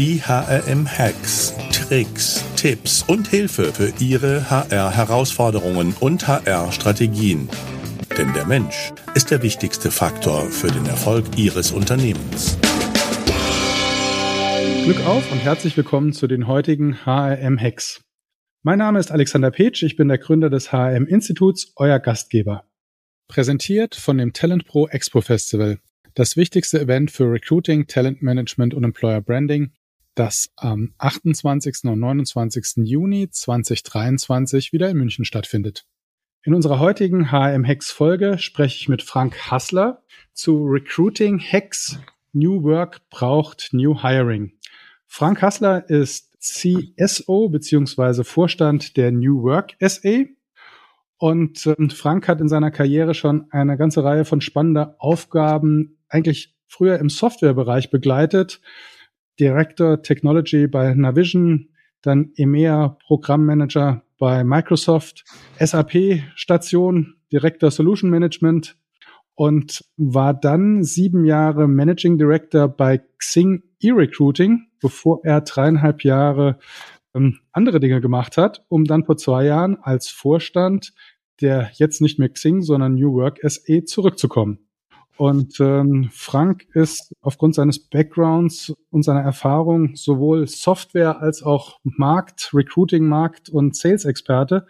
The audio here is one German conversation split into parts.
Die HRM-Hacks, Tricks, Tipps und Hilfe für Ihre HR-Herausforderungen und HR-Strategien. Denn der Mensch ist der wichtigste Faktor für den Erfolg Ihres Unternehmens. Glück auf und herzlich willkommen zu den heutigen HRM-Hacks. Mein Name ist Alexander Petsch, ich bin der Gründer des HRM-Instituts, euer Gastgeber. Präsentiert von dem Talent Pro Expo Festival, das wichtigste Event für Recruiting, Talent Management und Employer Branding, das am 28. und 29. Juni 2023 wieder in München stattfindet. In unserer heutigen HM Hacks Folge spreche ich mit Frank Hassler zu Recruiting Hacks New Work braucht New Hiring. Frank Hassler ist CSO beziehungsweise Vorstand der New Work SA und ähm, Frank hat in seiner Karriere schon eine ganze Reihe von spannender Aufgaben eigentlich früher im Softwarebereich begleitet. Director Technology bei Navision, dann EMEA Programmmanager bei Microsoft, SAP Station, Director Solution Management und war dann sieben Jahre Managing Director bei Xing E-Recruiting, bevor er dreieinhalb Jahre ähm, andere Dinge gemacht hat, um dann vor zwei Jahren als Vorstand der jetzt nicht mehr Xing, sondern New Work SE zurückzukommen. Und ähm, Frank ist aufgrund seines Backgrounds und seiner Erfahrung sowohl Software als auch Markt, Recruiting-Markt und Sales-Experte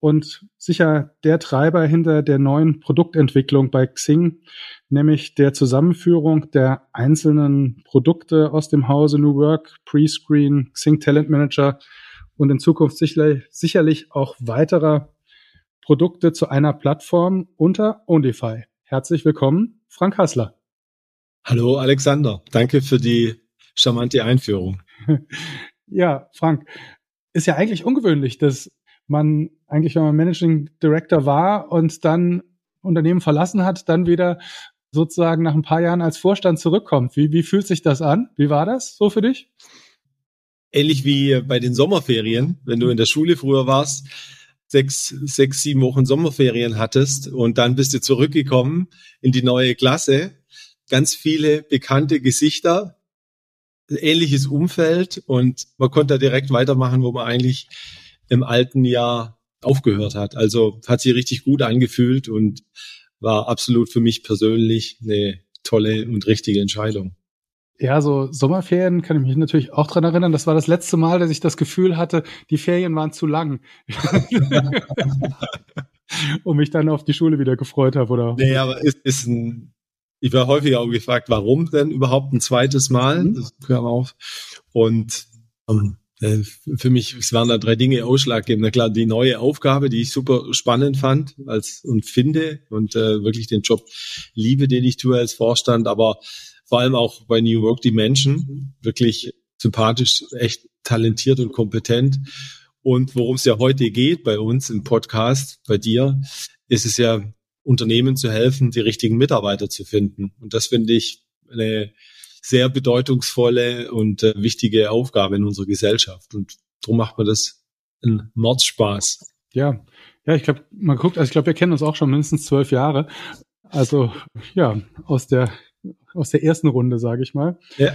und sicher der Treiber hinter der neuen Produktentwicklung bei Xing, nämlich der Zusammenführung der einzelnen Produkte aus dem Hause New Work, Prescreen, Xing Talent Manager und in Zukunft sicherlich, sicherlich auch weiterer Produkte zu einer Plattform unter Onlyfy. Herzlich willkommen, Frank Hassler. Hallo Alexander, danke für die charmante Einführung. ja, Frank, ist ja eigentlich ungewöhnlich, dass man eigentlich, wenn man Managing Director war und dann Unternehmen verlassen hat, dann wieder sozusagen nach ein paar Jahren als Vorstand zurückkommt. Wie, wie fühlt sich das an? Wie war das so für dich? Ähnlich wie bei den Sommerferien, wenn du in der Schule früher warst, sechs, sechs, sieben Wochen Sommerferien hattest und dann bist du zurückgekommen in die neue Klasse. Ganz viele bekannte Gesichter, ähnliches Umfeld und man konnte da direkt weitermachen, wo man eigentlich im alten Jahr aufgehört hat. Also hat sich richtig gut angefühlt und war absolut für mich persönlich eine tolle und richtige Entscheidung. Ja, so Sommerferien kann ich mich natürlich auch dran erinnern. Das war das letzte Mal, dass ich das Gefühl hatte, die Ferien waren zu lang. und mich dann auf die Schule wieder gefreut habe, oder? Nee, aber ist, ist ein, ich war häufiger auch gefragt, warum denn überhaupt ein zweites Mal? Mhm. Das kam auf. Und ähm, äh, für mich, es waren da drei Dinge ausschlaggebend. Na klar, die neue Aufgabe, die ich super spannend fand als und finde und äh, wirklich den Job liebe, den ich tue als Vorstand, aber vor allem auch bei New Work die wirklich sympathisch, echt talentiert und kompetent. Und worum es ja heute geht bei uns im Podcast, bei dir, ist es ja, Unternehmen zu helfen, die richtigen Mitarbeiter zu finden. Und das finde ich eine sehr bedeutungsvolle und äh, wichtige Aufgabe in unserer Gesellschaft. Und darum macht man das einen Mordspaß. Ja, ja, ich glaube, man guckt, also ich glaube, wir kennen uns auch schon mindestens zwölf Jahre. Also ja, aus der aus der ersten Runde, sage ich mal. Ja.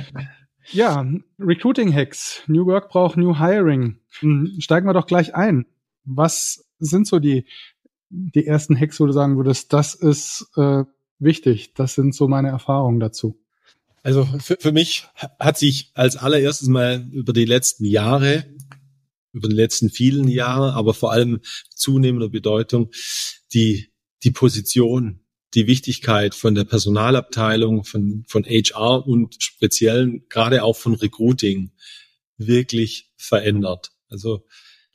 Ja, Recruiting Hacks. New Work braucht New Hiring. Hm, steigen wir doch gleich ein. Was sind so die, die ersten Hacks, wo du sagen würdest, das ist äh, wichtig? Das sind so meine Erfahrungen dazu. Also für, für mich hat sich als allererstes mal über die letzten Jahre, über die letzten vielen Jahre, aber vor allem zunehmender Bedeutung, die, die Position die Wichtigkeit von der Personalabteilung, von, von HR und speziell gerade auch von Recruiting wirklich verändert. Also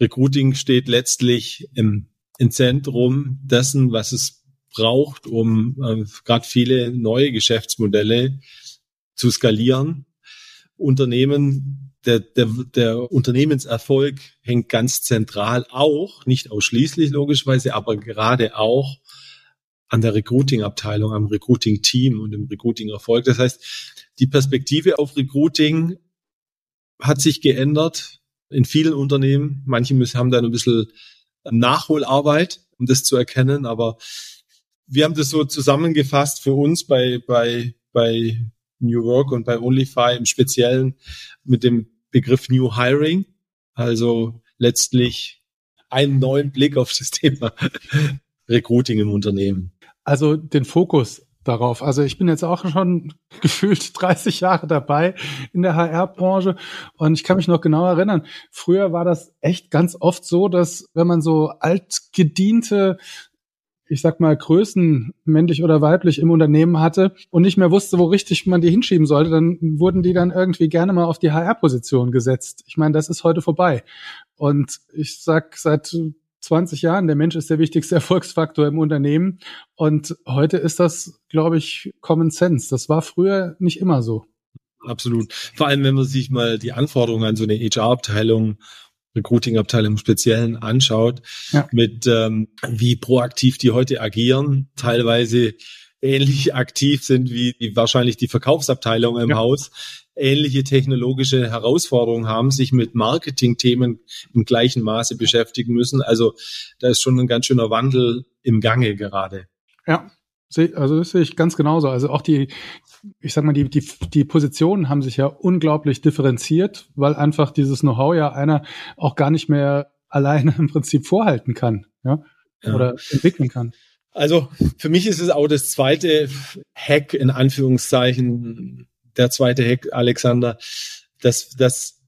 Recruiting steht letztlich im, im Zentrum dessen, was es braucht, um äh, gerade viele neue Geschäftsmodelle zu skalieren. Unternehmen, der, der, der Unternehmenserfolg hängt ganz zentral auch, nicht ausschließlich logischerweise, aber gerade auch an der Recruiting-Abteilung, am Recruiting-Team und im Recruiting-Erfolg. Das heißt, die Perspektive auf Recruiting hat sich geändert in vielen Unternehmen. Manche müssen, haben da ein bisschen Nachholarbeit, um das zu erkennen, aber wir haben das so zusammengefasst für uns bei, bei, bei New Work und bei Onlyfy im Speziellen mit dem Begriff New Hiring. Also letztlich einen neuen Blick auf das Thema Recruiting im Unternehmen. Also den Fokus darauf. Also ich bin jetzt auch schon gefühlt 30 Jahre dabei in der HR-Branche und ich kann mich noch genau erinnern, früher war das echt ganz oft so, dass wenn man so altgediente ich sag mal, Größen, männlich oder weiblich, im Unternehmen hatte und nicht mehr wusste, wo richtig man die hinschieben sollte, dann wurden die dann irgendwie gerne mal auf die HR-Position gesetzt. Ich meine, das ist heute vorbei. Und ich sag seit 20 Jahren, der Mensch ist der wichtigste Erfolgsfaktor im Unternehmen. Und heute ist das, glaube ich, Common Sense. Das war früher nicht immer so. Absolut. Vor allem, wenn man sich mal die Anforderungen an so eine HR-Abteilung Recruiting-Abteilung im Speziellen anschaut, ja. mit ähm, wie proaktiv die heute agieren, teilweise ähnlich aktiv sind wie, wahrscheinlich die Verkaufsabteilung im ja. Haus, ähnliche technologische Herausforderungen haben, sich mit Marketing-Themen im gleichen Maße beschäftigen müssen. Also da ist schon ein ganz schöner Wandel im Gange gerade. Ja, also das sehe ich ganz genauso. Also auch die, ich sag mal, die, die, die Positionen haben sich ja unglaublich differenziert, weil einfach dieses Know-how ja einer auch gar nicht mehr alleine im Prinzip vorhalten kann, ja, ja. oder entwickeln kann. Also für mich ist es auch das zweite Hack in Anführungszeichen, der zweite Hack, Alexander, dass das,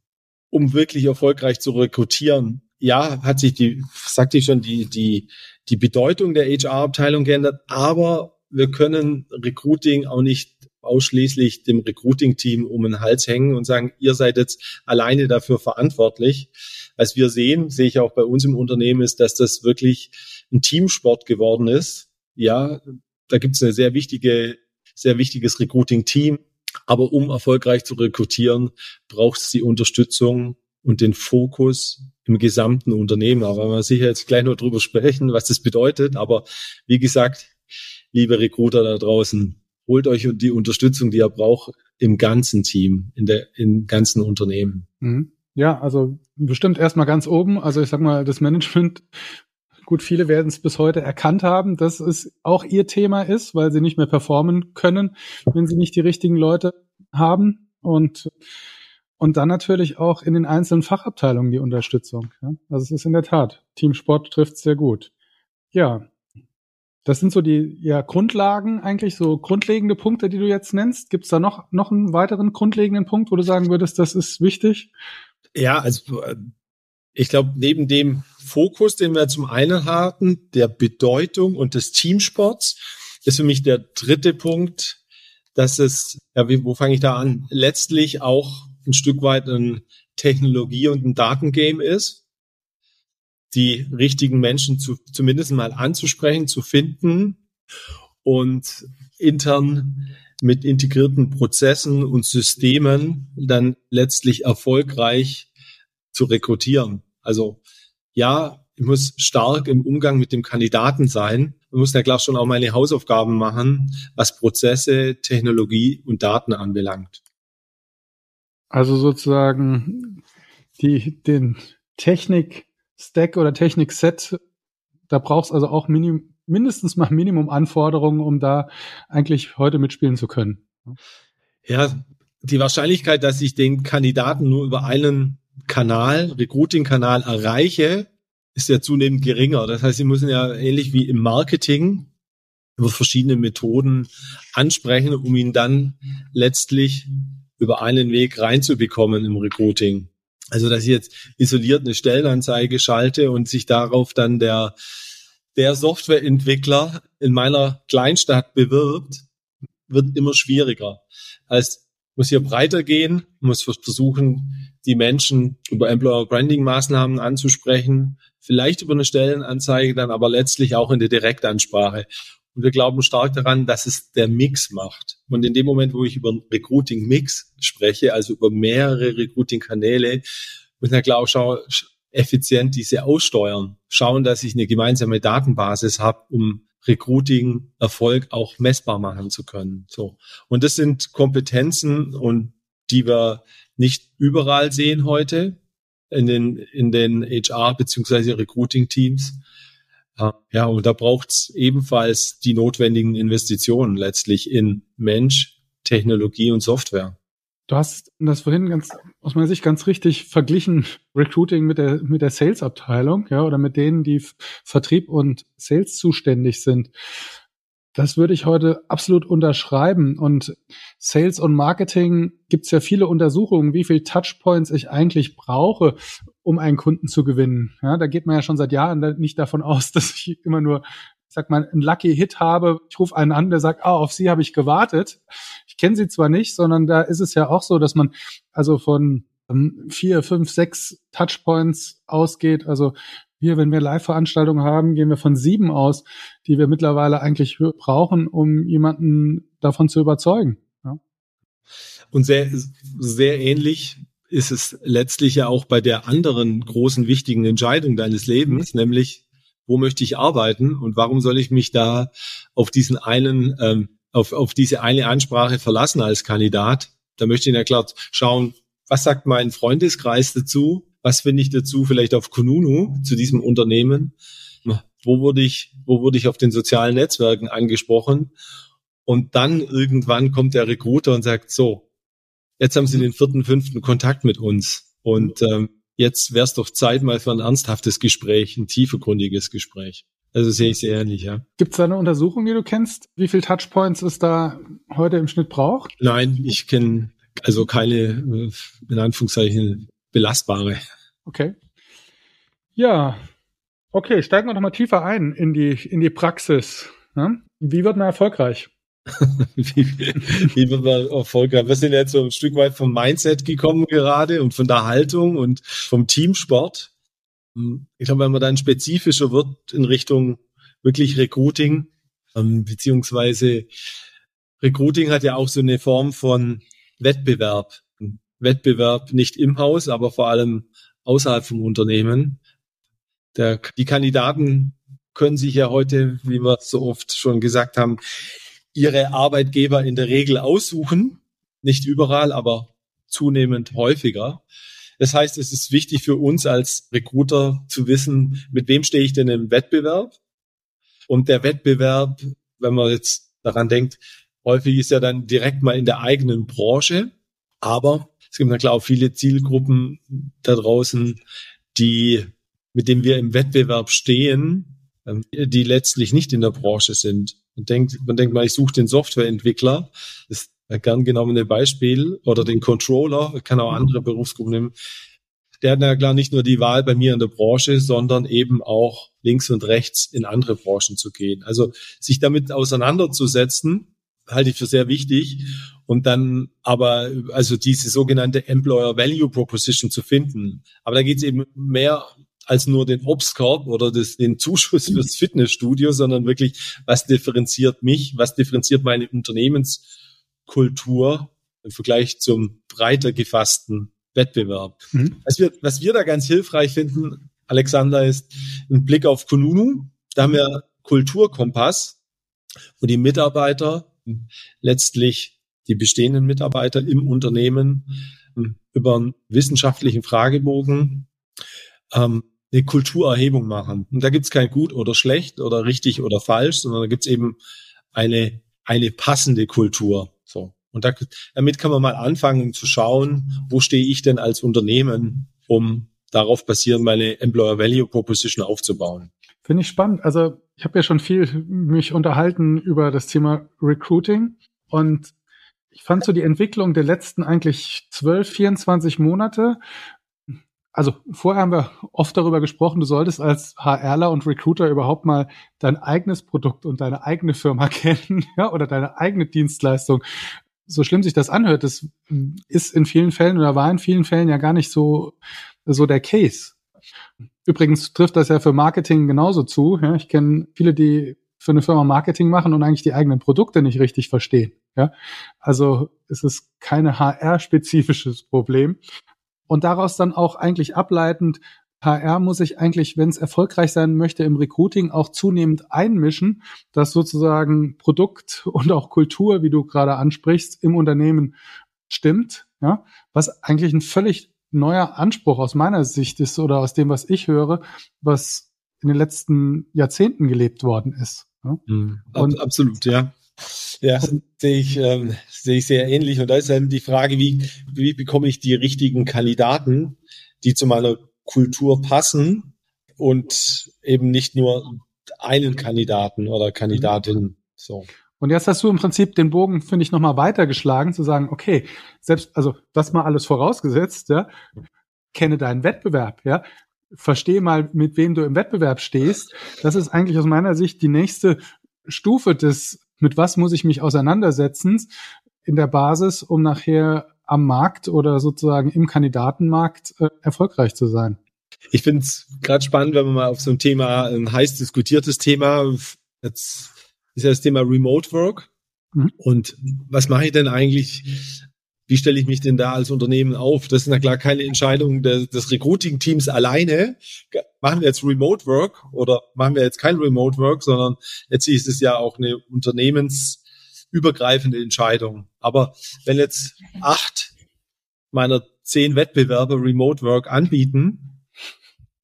um wirklich erfolgreich zu rekrutieren, ja, hat sich die, sagte ich schon, die, die, die Bedeutung der HR-Abteilung geändert, aber wir können Recruiting auch nicht ausschließlich dem Recruiting-Team um den Hals hängen und sagen, ihr seid jetzt alleine dafür verantwortlich. Was wir sehen, sehe ich auch bei uns im Unternehmen, ist, dass das wirklich ein Teamsport geworden ist. Ja, da gibt es eine sehr wichtige, sehr wichtiges Recruiting-Team. Aber um erfolgreich zu rekrutieren, braucht es die Unterstützung und den Fokus im gesamten Unternehmen. Aber wir sicher jetzt gleich nur drüber sprechen, was das bedeutet. Aber wie gesagt, liebe Recruiter da draußen, holt euch die Unterstützung, die ihr braucht, im ganzen Team, in der, im ganzen Unternehmen. Mhm. Ja, also bestimmt erstmal ganz oben. Also ich sag mal, das Management, gut, viele werden es bis heute erkannt haben, dass es auch ihr Thema ist, weil sie nicht mehr performen können, wenn sie nicht die richtigen Leute haben. Und und dann natürlich auch in den einzelnen Fachabteilungen die Unterstützung. Ja? Also es ist in der Tat, Teamsport trifft sehr gut. Ja, das sind so die ja, Grundlagen eigentlich, so grundlegende Punkte, die du jetzt nennst. Gibt es da noch, noch einen weiteren grundlegenden Punkt, wo du sagen würdest, das ist wichtig? Ja, also ich glaube, neben dem Fokus, den wir zum einen hatten, der Bedeutung und des Teamsports, ist für mich der dritte Punkt, dass es, ja, wie, wo fange ich da an? Letztlich auch ein Stück weit ein Technologie- und ein Datengame ist, die richtigen Menschen zu, zumindest mal anzusprechen, zu finden und intern mit integrierten Prozessen und Systemen dann letztlich erfolgreich zu rekrutieren. Also ja, ich muss stark im Umgang mit dem Kandidaten sein. Ich muss ja klar schon auch meine Hausaufgaben machen, was Prozesse, Technologie und Daten anbelangt. Also sozusagen die, den Technik-Stack oder Technik-Set, da brauchst also auch minim, mindestens mal Minimum-Anforderungen, um da eigentlich heute mitspielen zu können. Ja, die Wahrscheinlichkeit, dass ich den Kandidaten nur über einen Kanal, Recruiting-Kanal erreiche, ist ja zunehmend geringer. Das heißt, sie müssen ja ähnlich wie im Marketing über verschiedene Methoden ansprechen, um ihn dann letztlich über einen Weg reinzubekommen im Recruiting. Also, dass ich jetzt isoliert eine Stellenanzeige schalte und sich darauf dann der, der Softwareentwickler in meiner Kleinstadt bewirbt, wird immer schwieriger. Heißt, muss hier breiter gehen, muss versuchen, die Menschen über Employer Branding Maßnahmen anzusprechen, vielleicht über eine Stellenanzeige, dann aber letztlich auch in der Direktansprache. Und wir glauben stark daran, dass es der Mix macht. Und in dem Moment, wo ich über Recruiting-Mix spreche, also über mehrere Recruiting-Kanäle, muss man klar auch effizient diese aussteuern. Schauen, dass ich eine gemeinsame Datenbasis habe, um Recruiting-Erfolg auch messbar machen zu können. So. Und das sind Kompetenzen und die wir nicht überall sehen heute in den, in den HR- beziehungsweise Recruiting-Teams. Ja, und da braucht es ebenfalls die notwendigen Investitionen letztlich in Mensch, Technologie und Software. Du hast das vorhin ganz, aus meiner Sicht ganz richtig verglichen, Recruiting mit der, mit der Sales-Abteilung, ja, oder mit denen, die Vertrieb und Sales zuständig sind. Das würde ich heute absolut unterschreiben. Und Sales und Marketing gibt es ja viele Untersuchungen, wie viel Touchpoints ich eigentlich brauche, um einen Kunden zu gewinnen. Ja, da geht man ja schon seit Jahren nicht davon aus, dass ich immer nur sag mal, einen Lucky Hit habe, ich rufe einen an, der sagt, ah, auf Sie habe ich gewartet. Ich kenne Sie zwar nicht, sondern da ist es ja auch so, dass man also von ähm, vier, fünf, sechs Touchpoints ausgeht. Also wir, wenn wir Live-Veranstaltungen haben, gehen wir von sieben aus, die wir mittlerweile eigentlich brauchen, um jemanden davon zu überzeugen. Ja. Und sehr, sehr ähnlich ist es letztlich ja auch bei der anderen großen wichtigen Entscheidung deines Lebens, mhm. nämlich wo möchte ich arbeiten und warum soll ich mich da auf diesen einen, ähm, auf, auf diese eine Ansprache verlassen als Kandidat? Da möchte ich ja klar schauen, was sagt mein Freundeskreis dazu? Was finde ich dazu vielleicht auf Kununu zu diesem Unternehmen? Wo wurde ich, wo wurde ich auf den sozialen Netzwerken angesprochen? Und dann irgendwann kommt der Recruiter und sagt, so, jetzt haben Sie den vierten, fünften Kontakt mit uns. Und ähm, jetzt wäre es doch Zeit mal für ein ernsthaftes Gespräch, ein tiefergründiges Gespräch. Also sehe ich sehr ähnlich, ja. Gibt es da eine Untersuchung, die du kennst, wie viel Touchpoints es da heute im Schnitt braucht? Nein, ich kenne also keine, äh, in Anführungszeichen, belastbare. Okay. Ja, okay, steigen wir noch mal tiefer ein in die, in die Praxis. Ja? Wie wird man erfolgreich? wie, wie wird man erfolgreich? Wir sind jetzt so ein Stück weit vom Mindset gekommen gerade und von der Haltung und vom Teamsport. Ich glaube, wenn man dann spezifischer wird in Richtung wirklich Recruiting, ähm, beziehungsweise Recruiting hat ja auch so eine Form von Wettbewerb. Wettbewerb nicht im Haus, aber vor allem außerhalb vom Unternehmen. Der, die Kandidaten können sich ja heute, wie wir so oft schon gesagt haben, ihre Arbeitgeber in der Regel aussuchen. Nicht überall, aber zunehmend häufiger. Das heißt, es ist wichtig für uns als Recruiter zu wissen, mit wem stehe ich denn im Wettbewerb? Und der Wettbewerb, wenn man jetzt daran denkt, häufig ist ja dann direkt mal in der eigenen Branche. Aber es gibt na klar auch viele Zielgruppen da draußen, die, mit denen wir im Wettbewerb stehen, ähm, die letztlich nicht in der Branche sind. Man denkt, man denkt mal, ich suche den Softwareentwickler, das gern genommene Beispiel, oder den Controller, kann auch andere Berufsgruppen nehmen. Der hat ja klar nicht nur die Wahl bei mir in der Branche, sondern eben auch links und rechts in andere Branchen zu gehen. Also sich damit auseinanderzusetzen, halte ich für sehr wichtig. Und dann aber, also diese sogenannte Employer Value Proposition zu finden. Aber da geht es eben mehr als nur den Obstkorb oder das, den Zuschuss fürs Fitnessstudio, sondern wirklich, was differenziert mich, was differenziert meine Unternehmenskultur im Vergleich zum breiter gefassten Wettbewerb. Mhm. Was, wir, was wir da ganz hilfreich finden, Alexander, ist ein Blick auf Kununu. Da haben wir Kulturkompass, wo die Mitarbeiter letztlich die bestehenden Mitarbeiter im Unternehmen über einen wissenschaftlichen Fragebogen ähm, eine Kulturerhebung machen. Und da gibt's kein gut oder schlecht oder richtig oder falsch, sondern da gibt's eben eine, eine passende Kultur. Und da, damit kann man mal anfangen, zu schauen, wo stehe ich denn als Unternehmen, um darauf basierend meine Employer Value Proposition aufzubauen. Finde ich spannend. Also ich habe ja schon viel mich unterhalten über das Thema Recruiting und ich fand so die Entwicklung der letzten eigentlich 12, 24 Monate also vorher haben wir oft darüber gesprochen, du solltest als HRler und Recruiter überhaupt mal dein eigenes Produkt und deine eigene Firma kennen, ja, oder deine eigene Dienstleistung. So schlimm sich das anhört, das ist in vielen Fällen oder war in vielen Fällen ja gar nicht so, so der Case. Übrigens trifft das ja für Marketing genauso zu. Ja. Ich kenne viele, die für eine Firma Marketing machen und eigentlich die eigenen Produkte nicht richtig verstehen. Ja, also es ist keine HR-spezifisches Problem, und daraus dann auch eigentlich ableitend, HR muss sich eigentlich, wenn es erfolgreich sein möchte, im Recruiting auch zunehmend einmischen, dass sozusagen Produkt und auch Kultur, wie du gerade ansprichst, im Unternehmen stimmt, ja, was eigentlich ein völlig neuer Anspruch aus meiner Sicht ist oder aus dem, was ich höre, was in den letzten Jahrzehnten gelebt worden ist. Ja? Mhm, und, absolut, ja. Ja, sehe ich, ähm, sehe ich sehr ähnlich. Und da ist dann die Frage, wie, wie bekomme ich die richtigen Kandidaten, die zu meiner Kultur passen und eben nicht nur einen Kandidaten oder Kandidatin. So. Und jetzt hast du im Prinzip den Bogen, finde ich, nochmal weitergeschlagen, zu sagen, okay, selbst, also das mal alles vorausgesetzt, ja, kenne deinen Wettbewerb, ja, verstehe mal, mit wem du im Wettbewerb stehst. Das ist eigentlich aus meiner Sicht die nächste Stufe des, mit was muss ich mich auseinandersetzen in der Basis, um nachher am Markt oder sozusagen im Kandidatenmarkt äh, erfolgreich zu sein. Ich finde es gerade spannend, wenn man mal auf so ein Thema, ein heiß diskutiertes Thema, jetzt ist ja das Thema Remote Work. Mhm. Und was mache ich denn eigentlich? Wie stelle ich mich denn da als Unternehmen auf? Das ist na klar keine Entscheidung des, des Recruiting-Teams alleine. Machen wir jetzt Remote Work oder machen wir jetzt kein Remote Work, sondern letztlich ist es ja auch eine unternehmensübergreifende Entscheidung. Aber wenn jetzt acht meiner zehn Wettbewerber Remote Work anbieten,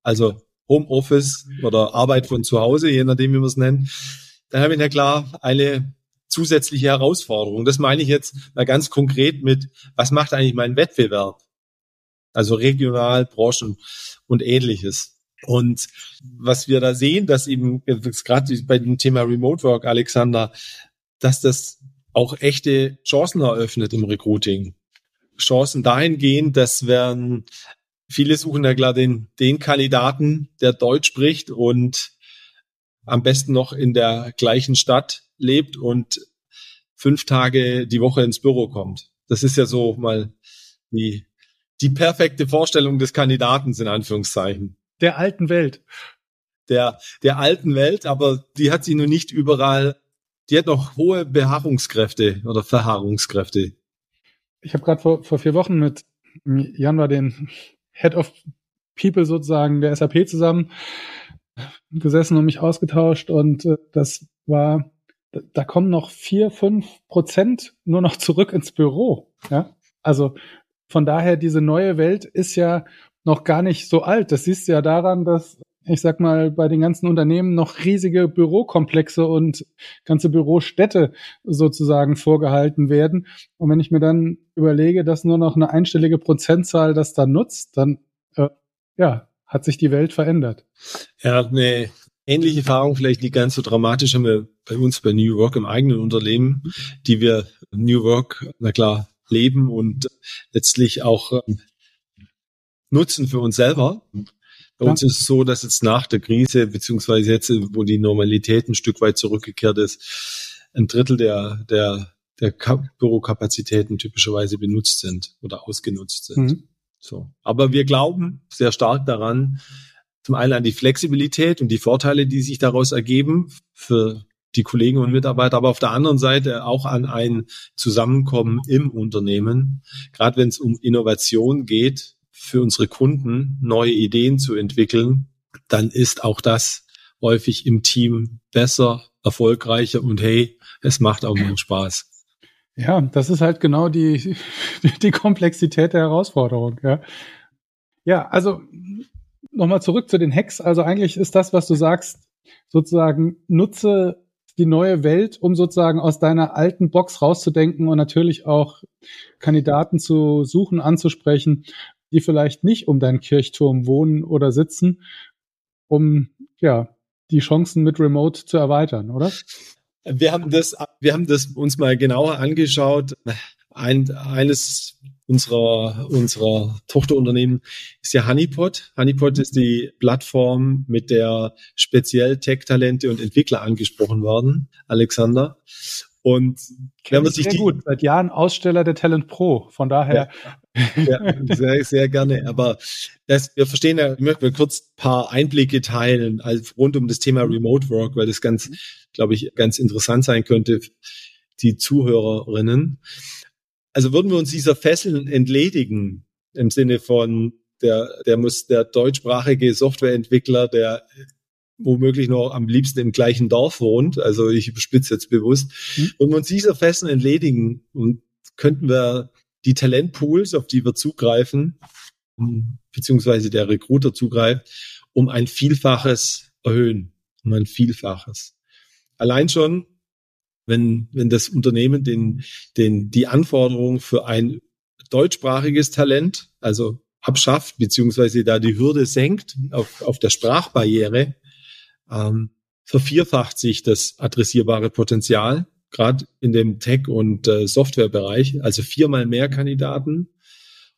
also Homeoffice oder Arbeit von zu Hause, je nachdem, wie man es nennt, dann habe ich ja klar eine zusätzliche Herausforderung. Das meine ich jetzt mal ganz konkret mit, was macht eigentlich mein Wettbewerb? Also regional, Branchen und ähnliches. Und was wir da sehen, dass eben gerade bei dem Thema Remote Work, Alexander, dass das auch echte Chancen eröffnet im Recruiting. Chancen dahingehend, dass werden viele suchen ja klar den, den Kandidaten, der Deutsch spricht und am besten noch in der gleichen Stadt lebt und fünf Tage die Woche ins Büro kommt. Das ist ja so mal die, die perfekte Vorstellung des Kandidaten in Anführungszeichen. Der alten Welt. Der, der alten Welt, aber die hat sie nur nicht überall, die hat noch hohe Beharrungskräfte oder Verharrungskräfte. Ich habe gerade vor, vor vier Wochen mit Januar den Head of People sozusagen der SAP zusammen gesessen und mich ausgetauscht und äh, das war, da kommen noch vier, fünf Prozent nur noch zurück ins Büro. Ja, also von daher diese neue Welt ist ja noch gar nicht so alt. Das siehst du ja daran, dass ich sag mal, bei den ganzen Unternehmen noch riesige Bürokomplexe und ganze Bürostädte sozusagen vorgehalten werden. Und wenn ich mir dann überlege, dass nur noch eine einstellige Prozentzahl das da nutzt, dann äh, ja, hat sich die Welt verändert. Ja, eine ähnliche Erfahrung, vielleicht nicht ganz so dramatisch, haben wir bei uns bei New Work im eigenen Unternehmen, die wir New Work, na klar, leben und letztlich auch ähm, nutzen für uns selber. Bei uns ist es so, dass jetzt nach der Krise, beziehungsweise jetzt, wo die Normalität ein Stück weit zurückgekehrt ist, ein Drittel der, der, der Bürokapazitäten typischerweise benutzt sind oder ausgenutzt sind. Mhm. So. Aber wir glauben sehr stark daran, zum einen an die Flexibilität und die Vorteile, die sich daraus ergeben für die Kollegen und Mitarbeiter, aber auf der anderen Seite auch an ein Zusammenkommen im Unternehmen. Gerade wenn es um Innovation geht, für unsere Kunden neue Ideen zu entwickeln, dann ist auch das häufig im Team besser, erfolgreicher und hey, es macht auch mal Spaß. Ja, das ist halt genau die, die Komplexität der Herausforderung, ja. Ja, also nochmal zurück zu den Hacks. Also eigentlich ist das, was du sagst, sozusagen nutze die neue Welt, um sozusagen aus deiner alten Box rauszudenken und natürlich auch Kandidaten zu suchen, anzusprechen, die vielleicht nicht um deinen Kirchturm wohnen oder sitzen, um ja die Chancen mit Remote zu erweitern, oder? Wir haben das, wir haben das uns mal genauer angeschaut. Ein, eines unserer, unserer Tochterunternehmen ist ja Honeypot. Honeypot ist die Plattform, mit der speziell Tech-Talente und Entwickler angesprochen werden, Alexander. Und wenn man sich sehr die, gut, seit Jahren Aussteller der Talent Pro, von daher. Ja, ja sehr, sehr gerne. Aber das, wir verstehen ja, ich möchte kurz ein paar Einblicke teilen also rund um das Thema Remote Work, weil das ganz, glaube ich, ganz interessant sein könnte, die Zuhörerinnen. Also würden wir uns dieser Fesseln entledigen, im Sinne von, der, der muss der deutschsprachige Softwareentwickler, der womöglich noch am liebsten im gleichen Dorf wohnt, also ich überspitze jetzt bewusst, mhm. und wir uns dieser Festen entledigen und könnten wir die Talentpools, auf die wir zugreifen, beziehungsweise der Recruiter zugreift, um ein Vielfaches erhöhen, um ein Vielfaches. Allein schon, wenn, wenn das Unternehmen den, den, die Anforderung für ein deutschsprachiges Talent, also abschafft, beziehungsweise da die Hürde senkt auf, auf der Sprachbarriere, ähm, vervierfacht sich das adressierbare Potenzial, gerade in dem Tech- und äh, Softwarebereich, also viermal mehr Kandidaten.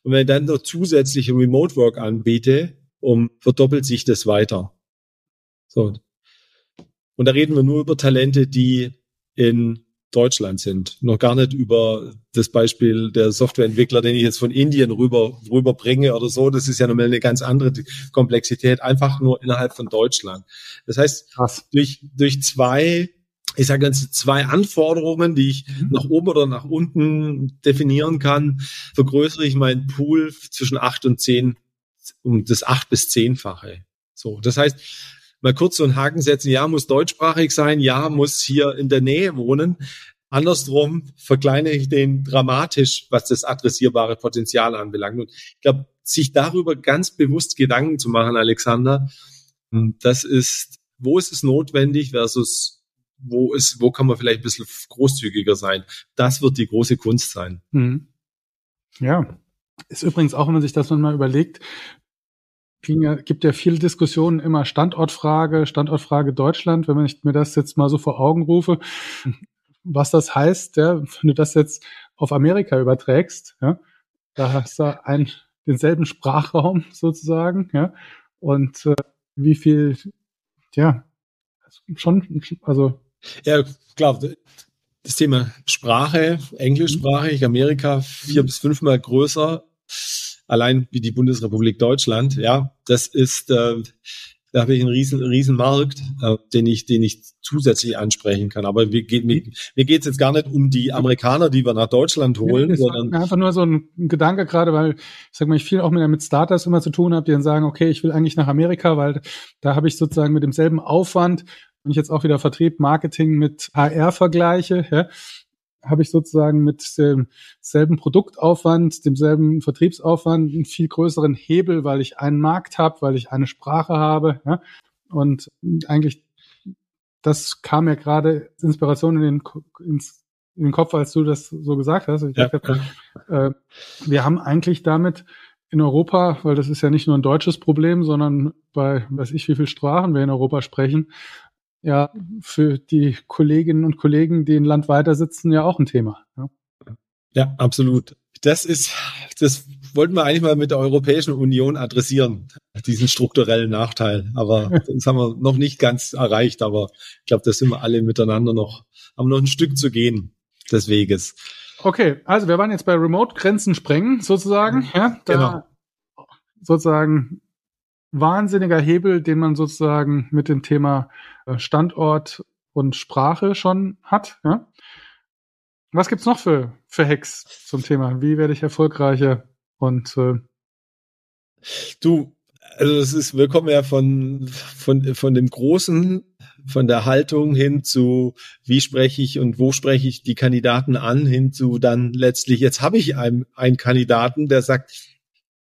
Und wenn ich dann noch zusätzliche Remote Work anbiete, um verdoppelt sich das weiter. So. Und da reden wir nur über Talente, die in Deutschland sind. Noch gar nicht über das Beispiel der Softwareentwickler, den ich jetzt von Indien rüber, rüberbringe oder so. Das ist ja nochmal eine ganz andere Komplexität, einfach nur innerhalb von Deutschland. Das heißt, Krass. durch, durch zwei, ich sage ganz zwei Anforderungen, die ich mhm. nach oben oder nach unten definieren kann, vergrößere ich meinen Pool zwischen acht und zehn um das acht bis zehnfache. So, das heißt, mal kurz so einen Haken setzen, ja, muss deutschsprachig sein, ja, muss hier in der Nähe wohnen. Andersrum verkleine ich den dramatisch, was das adressierbare Potenzial anbelangt. Und ich glaube, sich darüber ganz bewusst Gedanken zu machen, Alexander, hm, das ist, wo ist es notwendig versus wo ist, wo kann man vielleicht ein bisschen großzügiger sein? Das wird die große Kunst sein. Mhm. Ja. Ist übrigens auch, wenn man sich das mal überlegt, ja, gibt ja viele Diskussionen immer Standortfrage, Standortfrage Deutschland, wenn ich mir das jetzt mal so vor Augen rufe, was das heißt, ja, wenn du das jetzt auf Amerika überträgst, ja, da hast du einen, denselben Sprachraum sozusagen, ja, und äh, wie viel, ja, schon, also. Ja, klar, das Thema Sprache, englischsprachig, Amerika vier bis fünfmal größer allein wie die Bundesrepublik Deutschland, ja, das ist, äh, da habe ich einen riesen, riesen Markt, äh, den ich, den ich zusätzlich ansprechen kann. Aber mir, geht mir, mir geht es jetzt gar nicht um die Amerikaner, die wir nach Deutschland holen, nee, sondern einfach nur so ein Gedanke gerade, weil ich sag mal, ich viel auch mit, mit Startups immer zu tun habe, die dann sagen, okay, ich will eigentlich nach Amerika, weil da habe ich sozusagen mit demselben Aufwand wenn ich jetzt auch wieder Vertrieb, Marketing mit HR vergleiche, ja, habe ich sozusagen mit demselben Produktaufwand, demselben Vertriebsaufwand einen viel größeren Hebel, weil ich einen Markt habe, weil ich eine Sprache habe. Ja? Und eigentlich, das kam mir gerade Inspiration in den, ins, in den Kopf, als du das so gesagt hast. Ich ja. dachte, äh, wir haben eigentlich damit in Europa, weil das ist ja nicht nur ein deutsches Problem, sondern bei weiß ich wie viel Sprachen wir in Europa sprechen, ja für die Kolleginnen und Kollegen, die ein Land weiter sitzen, ja auch ein Thema. Ja. ja, absolut. Das ist, das wollten wir eigentlich mal mit der Europäischen Union adressieren, diesen strukturellen Nachteil. Aber das haben wir noch nicht ganz erreicht. Aber ich glaube, da sind wir alle miteinander noch, haben noch ein Stück zu gehen des Weges. Okay, also wir waren jetzt bei Remote-Grenzen sprengen, sozusagen. Ja, da genau. sozusagen wahnsinniger Hebel, den man sozusagen mit dem Thema äh, Standort und Sprache schon hat. Ja? Was gibt's noch für, für Hacks zum Thema? Wie werde ich erfolgreicher? Und äh, du, also es ist, wir kommen ja von, von, von dem Großen, von der Haltung hin zu, wie spreche ich und wo spreche ich die Kandidaten an, hin zu dann letztlich, jetzt habe ich einen, einen Kandidaten, der sagt,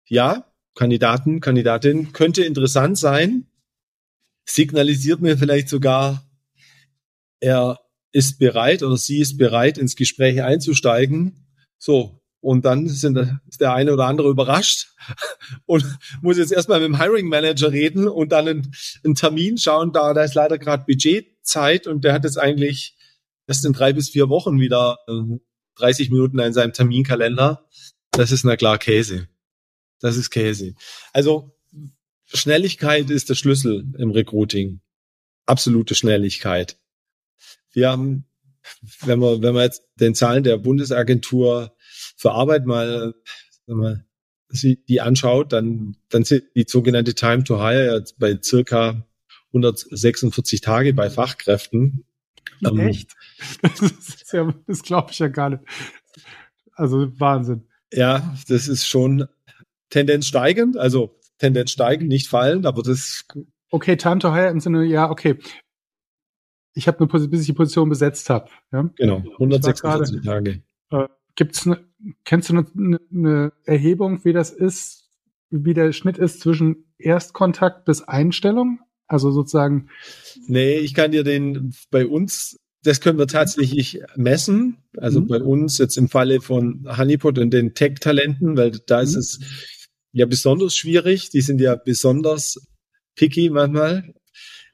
ja, Kandidaten, Kandidatin könnte interessant sein, signalisiert mir vielleicht sogar, er ist bereit oder sie ist bereit, ins Gespräch einzusteigen. So. Und dann sind, ist der eine oder andere überrascht und muss jetzt erstmal mit dem Hiring Manager reden und dann einen, einen Termin schauen. Da, da ist leider gerade Budgetzeit und der hat jetzt eigentlich erst in drei bis vier Wochen wieder äh, 30 Minuten in seinem Terminkalender. Das ist na klar Käse. Das ist Käse. Also Schnelligkeit ist der Schlüssel im Recruiting. Absolute Schnelligkeit. Wir haben, wenn wir, wenn wir jetzt den Zahlen der Bundesagentur für Arbeit mal, mal die anschaut, dann, dann sind die sogenannte Time to Hire bei circa 146 Tage bei Fachkräften. Ähm, Echt? Das, ist ja, das glaube ich ja gar nicht. Also Wahnsinn. Ja, das ist schon Tendenz steigend. Also Tendenz steigen, nicht fallen, aber das. Okay, Time to Hire im Sinne, ja, okay. Ich habe eine bis ich die Position besetzt habe. Ja? Genau, 146 Tage. Äh, gibt's eine, kennst du eine, eine Erhebung, wie das ist, wie der Schnitt ist zwischen Erstkontakt bis Einstellung? Also sozusagen. Nee, ich kann dir den bei uns das können wir tatsächlich messen. Also mhm. bei uns jetzt im Falle von Honeypot und den Tech-Talenten, weil da ist mhm. es ja besonders schwierig. Die sind ja besonders picky manchmal.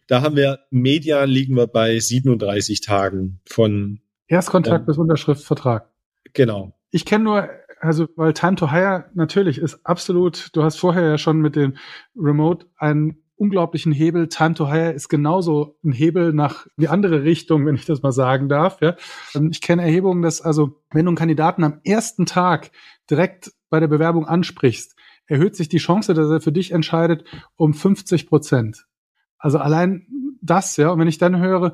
Da haben wir, median liegen wir bei 37 Tagen von Erstkontakt ähm, bis Unterschriftsvertrag. Genau. Ich kenne nur, also weil Time to Hire natürlich ist absolut, du hast vorher ja schon mit dem Remote einen unglaublichen Hebel. Time to Hire ist genauso ein Hebel nach die andere Richtung, wenn ich das mal sagen darf. Ja. Ähm, ich kenne Erhebungen, dass also, wenn du einen Kandidaten am ersten Tag direkt bei der Bewerbung ansprichst, erhöht sich die Chance, dass er für dich entscheidet, um 50 Prozent. Also allein das, ja. Und wenn ich dann höre,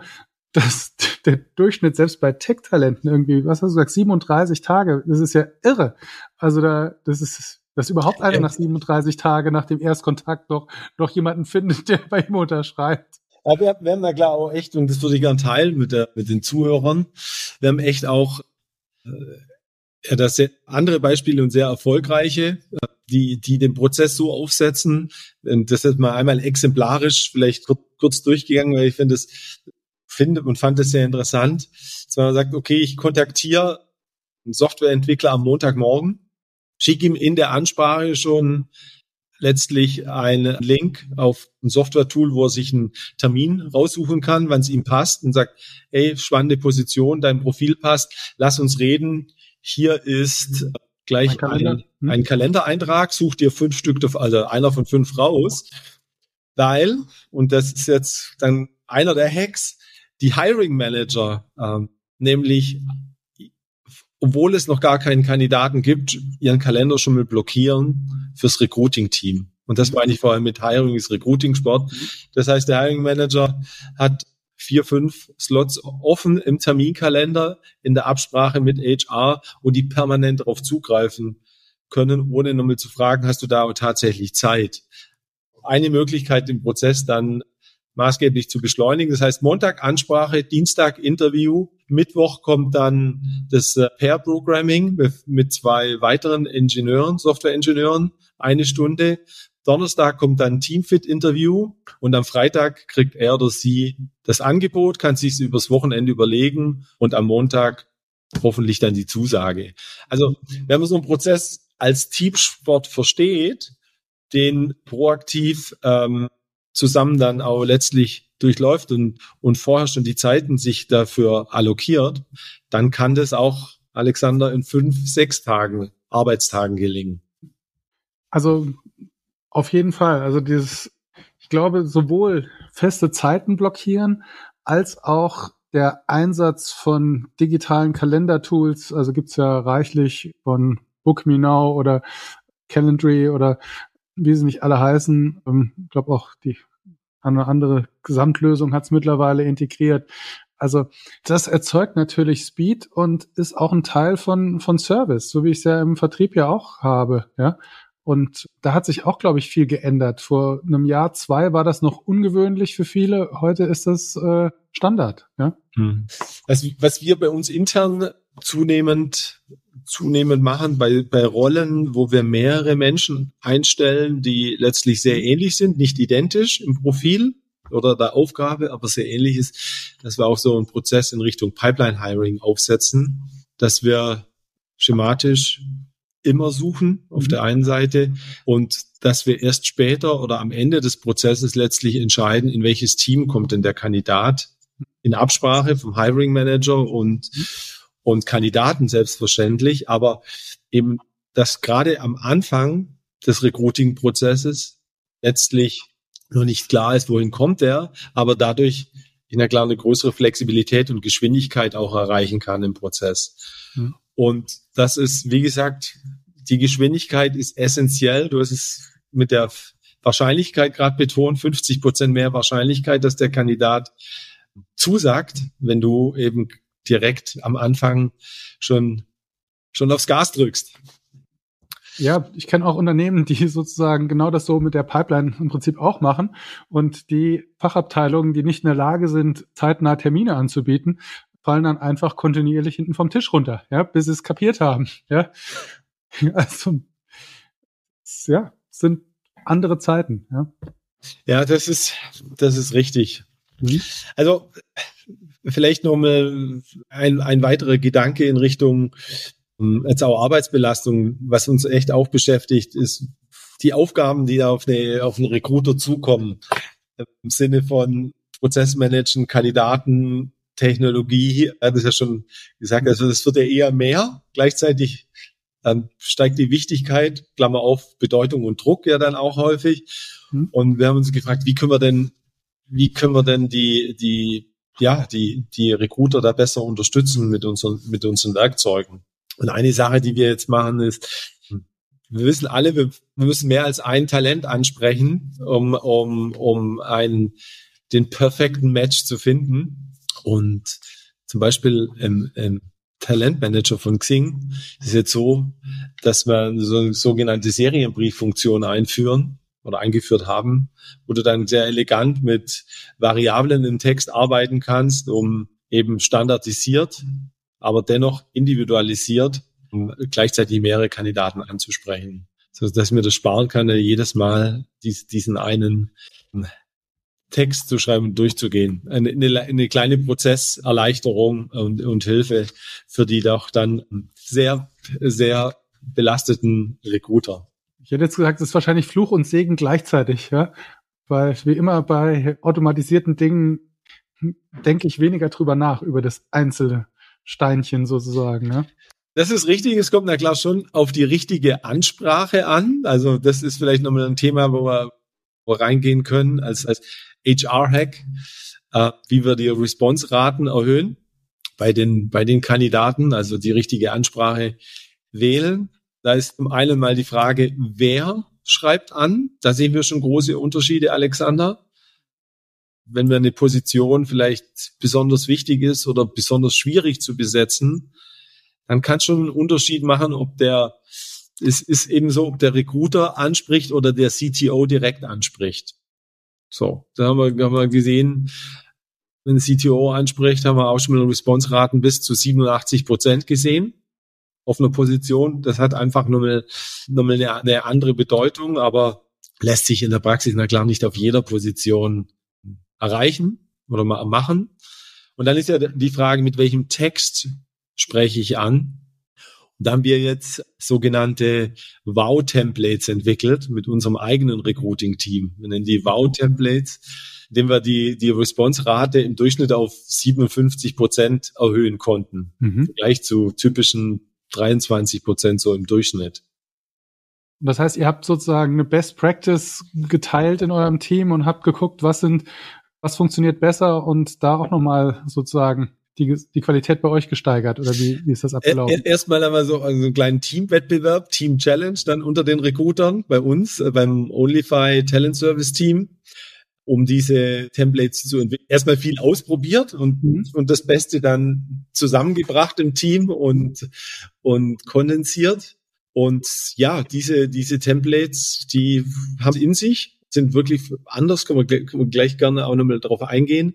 dass der Durchschnitt selbst bei Tech-Talenten irgendwie, was hast du gesagt, 37 Tage, das ist ja irre. Also da, das ist, dass überhaupt einer nach 37 Tagen nach dem Erstkontakt noch, noch jemanden findet, der bei ihm unterschreibt. Ja, wir, wir haben da klar auch echt, und das würde ich gerne teilen mit, der, mit den Zuhörern, wir haben echt auch äh, ja, das sehr andere Beispiele und sehr erfolgreiche, äh, die, die den Prozess so aufsetzen. Und das ist mal einmal exemplarisch vielleicht kurz, durchgegangen, weil ich finde das finde und fand es sehr interessant, dass man sagt, okay, ich kontaktiere einen Softwareentwickler am Montagmorgen, schicke ihm in der Ansprache schon letztlich einen Link auf ein Software-Tool, wo er sich einen Termin raussuchen kann, wann es ihm passt und sagt, hey, spannende Position, dein Profil passt, lass uns reden. Hier ist gleich ein, hm? ein Kalendereintrag, such dir fünf Stück, also einer von fünf raus, weil, und das ist jetzt dann einer der Hacks, die Hiring Manager, ähm, nämlich obwohl es noch gar keinen Kandidaten gibt, ihren Kalender schon mal blockieren fürs Recruiting-Team. Und das meine ich vor allem mit Hiring ist Recruiting-Sport. Das heißt, der Hiring Manager hat vier, fünf Slots offen im Terminkalender in der Absprache mit HR, wo die permanent darauf zugreifen können, ohne nochmal zu fragen, hast du da tatsächlich Zeit? Eine Möglichkeit, den Prozess dann maßgeblich zu beschleunigen. Das heißt, Montag Ansprache, Dienstag Interview, Mittwoch kommt dann das äh, Pair Programming mit zwei weiteren Ingenieuren, Software-Ingenieuren, eine Stunde. Donnerstag kommt dann Teamfit-Interview und am Freitag kriegt er oder sie das Angebot, kann sich übers Wochenende überlegen und am Montag hoffentlich dann die Zusage. Also wenn man so einen Prozess als Teamsport versteht, den proaktiv ähm, zusammen dann auch letztlich durchläuft und, und vorher schon die Zeiten sich dafür allokiert, dann kann das auch, Alexander, in fünf, sechs Tagen, Arbeitstagen gelingen. Also auf jeden Fall. Also dieses, ich glaube, sowohl feste Zeiten blockieren als auch der Einsatz von digitalen Kalendertools, also gibt's ja reichlich von Book Me Now oder Calendry oder wie sie nicht alle heißen. Ähm, ich glaube auch die eine andere Gesamtlösung hat es mittlerweile integriert. Also das erzeugt natürlich Speed und ist auch ein Teil von, von Service, so wie ich es ja im Vertrieb ja auch habe. Ja? Und da hat sich auch, glaube ich, viel geändert. Vor einem Jahr, zwei war das noch ungewöhnlich für viele. Heute ist das äh, Standard. Ja? Hm. Was, was wir bei uns intern zunehmend zunehmend machen bei, bei Rollen, wo wir mehrere Menschen einstellen, die letztlich sehr ähnlich sind, nicht identisch im Profil oder der Aufgabe, aber sehr ähnlich ist, dass wir auch so einen Prozess in Richtung Pipeline Hiring aufsetzen, dass wir schematisch immer suchen auf mhm. der einen Seite und dass wir erst später oder am Ende des Prozesses letztlich entscheiden, in welches Team kommt denn der Kandidat in Absprache vom Hiring Manager und mhm und Kandidaten selbstverständlich, aber eben, dass gerade am Anfang des Recruiting-Prozesses letztlich noch nicht klar ist, wohin kommt er, aber dadurch in der klar eine größere Flexibilität und Geschwindigkeit auch erreichen kann im Prozess. Mhm. Und das ist, wie gesagt, die Geschwindigkeit ist essentiell. Du hast es mit der Wahrscheinlichkeit gerade betont, 50 Prozent mehr Wahrscheinlichkeit, dass der Kandidat zusagt, wenn du eben direkt am Anfang schon, schon aufs Gas drückst. Ja, ich kenne auch Unternehmen, die sozusagen genau das so mit der Pipeline im Prinzip auch machen und die Fachabteilungen, die nicht in der Lage sind, zeitnah Termine anzubieten, fallen dann einfach kontinuierlich hinten vom Tisch runter, ja, bis sie es kapiert haben, ja. Also, ja, sind andere Zeiten, ja. Ja, das ist, das ist richtig. Mhm. Also vielleicht noch mal ein, ein weiterer Gedanke in Richtung ähm, jetzt auch Arbeitsbelastung, was uns echt auch beschäftigt, ist die Aufgaben, die da auf, eine, auf einen Recruiter zukommen, im Sinne von Prozessmanagen, Kandidaten, Technologie, hat es ja schon gesagt, also das wird ja eher mehr. Gleichzeitig ähm, steigt die Wichtigkeit, Klammer auf, Bedeutung und Druck ja dann auch häufig. Mhm. Und wir haben uns gefragt, wie können wir denn, wie können wir denn die, die, ja, die, die Recruiter da besser unterstützen mit unseren, mit unseren Werkzeugen? Und eine Sache, die wir jetzt machen, ist, wir wissen alle, wir, wir müssen mehr als ein Talent ansprechen, um, um, um einen, den perfekten Match zu finden. Und zum Beispiel im, im Talentmanager von Xing. Ist jetzt so, dass wir so eine sogenannte Serienbrieffunktion einführen oder eingeführt haben, wo du dann sehr elegant mit Variablen im Text arbeiten kannst, um eben standardisiert, aber dennoch individualisiert, um gleichzeitig mehrere Kandidaten anzusprechen, so dass mir das sparen kann, jedes Mal diesen einen Text zu schreiben und durchzugehen. Eine, eine, eine kleine Prozesserleichterung und, und Hilfe für die doch dann sehr, sehr belasteten Recruiter. Ich hätte jetzt gesagt, es ist wahrscheinlich Fluch und Segen gleichzeitig, ja. Weil wie immer bei automatisierten Dingen denke ich weniger drüber nach, über das einzelne Steinchen sozusagen, ja. Das ist richtig. Es kommt na klar schon auf die richtige Ansprache an. Also das ist vielleicht nochmal ein Thema, wo wir reingehen können als, als HR-Hack, äh, wie wir die Response-Raten erhöhen bei den, bei den Kandidaten, also die richtige Ansprache wählen. Da ist zum einen mal die Frage, wer schreibt an? Da sehen wir schon große Unterschiede, Alexander. Wenn wir eine Position vielleicht besonders wichtig ist oder besonders schwierig zu besetzen, dann kann schon einen Unterschied machen, ob der, es ist eben so, ob der Recruiter anspricht oder der CTO direkt anspricht. So, da haben wir, haben wir gesehen, wenn CTO anspricht, haben wir auch schon mal Response-Raten bis zu 87 Prozent gesehen auf einer Position. Das hat einfach nur mal, nur eine, eine andere Bedeutung, aber lässt sich in der Praxis na klar nicht auf jeder Position erreichen oder machen. Und dann ist ja die Frage, mit welchem Text spreche ich an? Da haben wir jetzt sogenannte Wow-Templates entwickelt mit unserem eigenen Recruiting-Team. Wir nennen die Wow-Templates, indem wir die, die Response-Rate im Durchschnitt auf 57 Prozent erhöhen konnten. Mhm. Gleich zu typischen 23 Prozent so im Durchschnitt. Das heißt, ihr habt sozusagen eine Best Practice geteilt in eurem Team und habt geguckt, was sind, was funktioniert besser und da auch nochmal sozusagen die, die Qualität bei euch gesteigert oder wie, wie ist das abgelaufen? Erstmal haben wir so also einen kleinen Teamwettbewerb, Team Challenge, dann unter den Recruitern bei uns, äh, beim OnlyFi Talent Service Team, um diese Templates zu entwickeln. Erstmal viel ausprobiert und, mhm. und das Beste dann zusammengebracht im Team und, und kondensiert. Und ja, diese, diese Templates, die haben in sich, sind wirklich anders, können wir, können wir gleich gerne auch nochmal darauf eingehen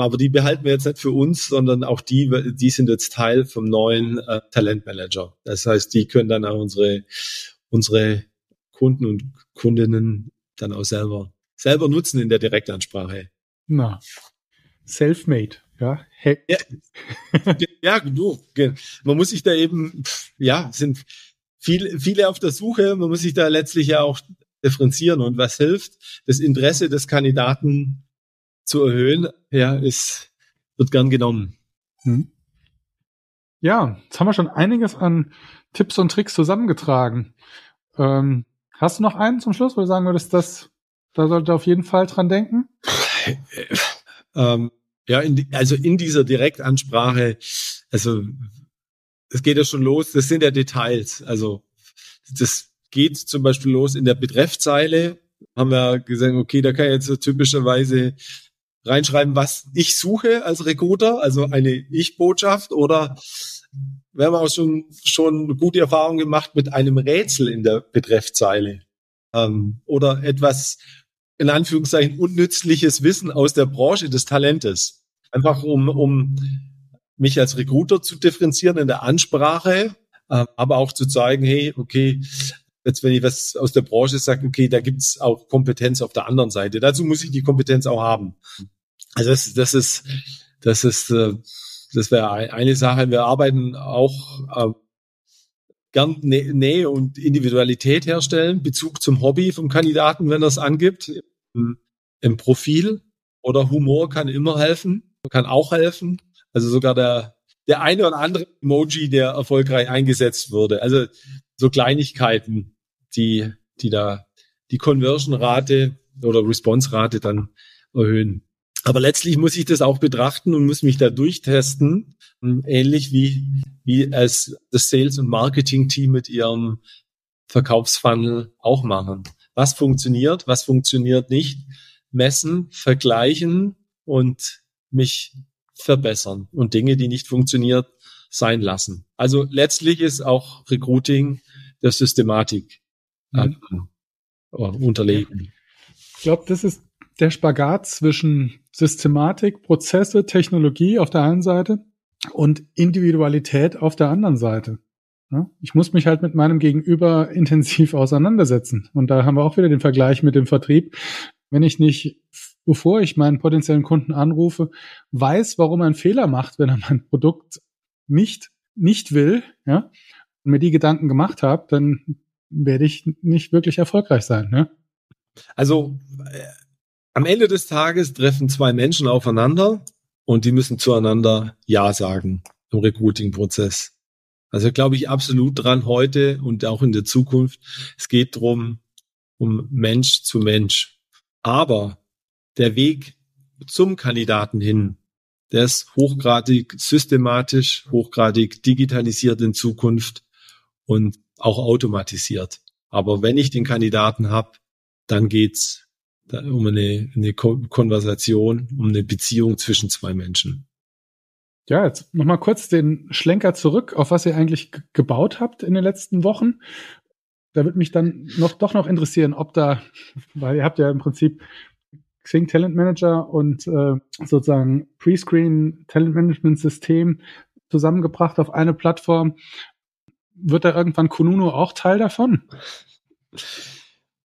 aber die behalten wir jetzt nicht für uns, sondern auch die, die sind jetzt Teil vom neuen äh, Talentmanager. Das heißt, die können dann auch unsere, unsere Kunden und Kundinnen dann auch selber, selber nutzen in der Direktansprache. Na, self-made, ja. Hey. ja. ja, du, man muss sich da eben, ja, sind viele, viele auf der Suche, man muss sich da letztlich ja auch differenzieren und was hilft, das Interesse des Kandidaten zu erhöhen, ja, ist, wird gern genommen. Hm. Ja, jetzt haben wir schon einiges an Tipps und Tricks zusammengetragen. Ähm, hast du noch einen zum Schluss, wo du sagen würdest, das, da sollte auf jeden Fall dran denken? ähm, ja, in die, also in dieser Direktansprache, also es geht ja schon los, das sind ja Details. Also das geht zum Beispiel los in der Betreffzeile, haben wir gesagt, okay, da kann jetzt so typischerweise reinschreiben, was ich suche als Recruiter, also eine Ich-Botschaft oder wir haben auch schon, schon gute Erfahrungen gemacht mit einem Rätsel in der Betreffzeile ähm, oder etwas in Anführungszeichen unnützliches Wissen aus der Branche des Talentes. Einfach um, um mich als Recruiter zu differenzieren in der Ansprache, äh, aber auch zu zeigen, hey, okay, jetzt wenn ich was aus der Branche sage, okay, da gibt's auch Kompetenz auf der anderen Seite. Dazu muss ich die Kompetenz auch haben. Also das, das ist, das ist, äh, das wäre eine Sache. Wir arbeiten auch äh, gern Nähe und Individualität herstellen, Bezug zum Hobby vom Kandidaten, wenn er es angibt, im, im Profil oder Humor kann immer helfen, kann auch helfen. Also sogar der, der eine oder andere Emoji, der erfolgreich eingesetzt wurde. Also so Kleinigkeiten, die, die da die Conversion-Rate oder Response-Rate dann erhöhen. Aber letztlich muss ich das auch betrachten und muss mich da durchtesten, ähnlich wie, wie als das Sales- und Marketing-Team mit ihrem Verkaufsfunnel auch machen. Was funktioniert, was funktioniert nicht, messen, vergleichen und mich verbessern und Dinge, die nicht funktioniert, sein lassen. Also letztlich ist auch Recruiting der Systematik mhm. äh, unterlegen. Ich glaube, das ist der Spagat zwischen Systematik, Prozesse, Technologie auf der einen Seite und Individualität auf der anderen Seite. Ich muss mich halt mit meinem Gegenüber intensiv auseinandersetzen. Und da haben wir auch wieder den Vergleich mit dem Vertrieb. Wenn ich nicht, bevor ich meinen potenziellen Kunden anrufe, weiß, warum er einen Fehler macht, wenn er mein Produkt nicht, nicht will, ja, und mir die Gedanken gemacht habe, dann werde ich nicht wirklich erfolgreich sein. Ne? Also äh, am Ende des Tages treffen zwei Menschen aufeinander und die müssen zueinander Ja sagen im Recruiting-Prozess. Also glaube ich absolut dran heute und auch in der Zukunft. Es geht drum um Mensch zu Mensch. Aber der Weg zum Kandidaten hin, der ist hochgradig systematisch, hochgradig digitalisiert in Zukunft und auch automatisiert. Aber wenn ich den Kandidaten habe, dann geht's um eine, eine Konversation, um eine Beziehung zwischen zwei Menschen. Ja, jetzt nochmal kurz den Schlenker zurück, auf was ihr eigentlich gebaut habt in den letzten Wochen. Da würde mich dann noch doch noch interessieren, ob da, weil ihr habt ja im Prinzip Xing Talent Manager und äh, sozusagen Prescreen Talent Management System zusammengebracht auf eine Plattform. Wird da irgendwann Kununu auch Teil davon?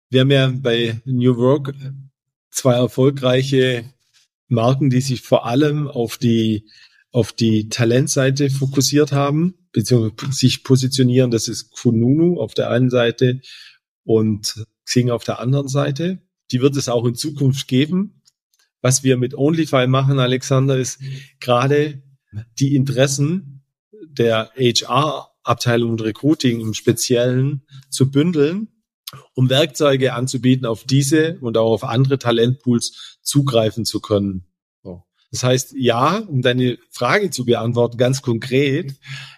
Wir haben ja bei New Work zwei erfolgreiche Marken, die sich vor allem auf die, auf die Talentseite fokussiert haben, beziehungsweise sich positionieren. Das ist Kununu auf der einen Seite und Xing auf der anderen Seite. Die wird es auch in Zukunft geben. Was wir mit OnlyFi machen, Alexander, ist gerade die Interessen der HR-Abteilung und Recruiting im Speziellen zu bündeln um Werkzeuge anzubieten, auf diese und auch auf andere Talentpools zugreifen zu können. Das heißt, ja, um deine Frage zu beantworten, ganz konkret,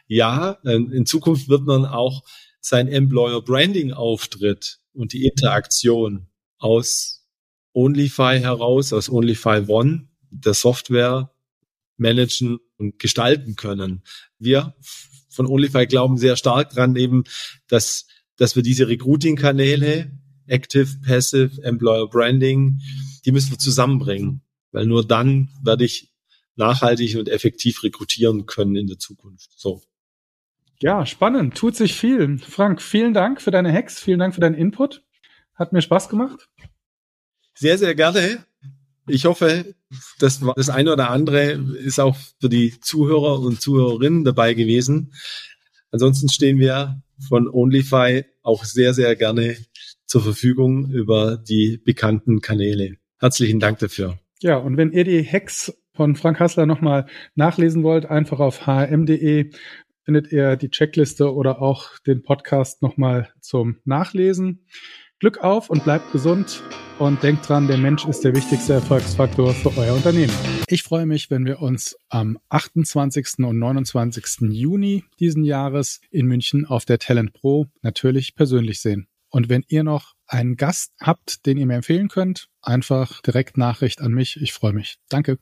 ja, in Zukunft wird man auch sein Employer Branding Auftritt und die Interaktion aus OnlyFi heraus, aus OnlyFi One, der Software managen und gestalten können. Wir von OnlyFi glauben sehr stark dran eben, dass dass wir diese Recruiting-Kanäle, Active, Passive, Employer Branding, die müssen wir zusammenbringen, weil nur dann werde ich nachhaltig und effektiv rekrutieren können in der Zukunft. So. Ja, spannend, tut sich viel. Frank, vielen Dank für deine Hacks, vielen Dank für deinen Input. Hat mir Spaß gemacht. Sehr, sehr gerne. Ich hoffe, das, das eine oder andere ist auch für die Zuhörer und Zuhörerinnen dabei gewesen. Ansonsten stehen wir von OnlyFi auch sehr, sehr gerne zur Verfügung über die bekannten Kanäle. Herzlichen Dank dafür. Ja, und wenn ihr die Hacks von Frank Hassler nochmal nachlesen wollt, einfach auf hm.de findet ihr die Checkliste oder auch den Podcast nochmal zum Nachlesen. Glück auf und bleibt gesund und denkt dran, der Mensch ist der wichtigste Erfolgsfaktor für euer Unternehmen. Ich freue mich, wenn wir uns am 28. und 29. Juni diesen Jahres in München auf der Talent Pro natürlich persönlich sehen. Und wenn ihr noch einen Gast habt, den ihr mir empfehlen könnt, einfach direkt Nachricht an mich. Ich freue mich. Danke.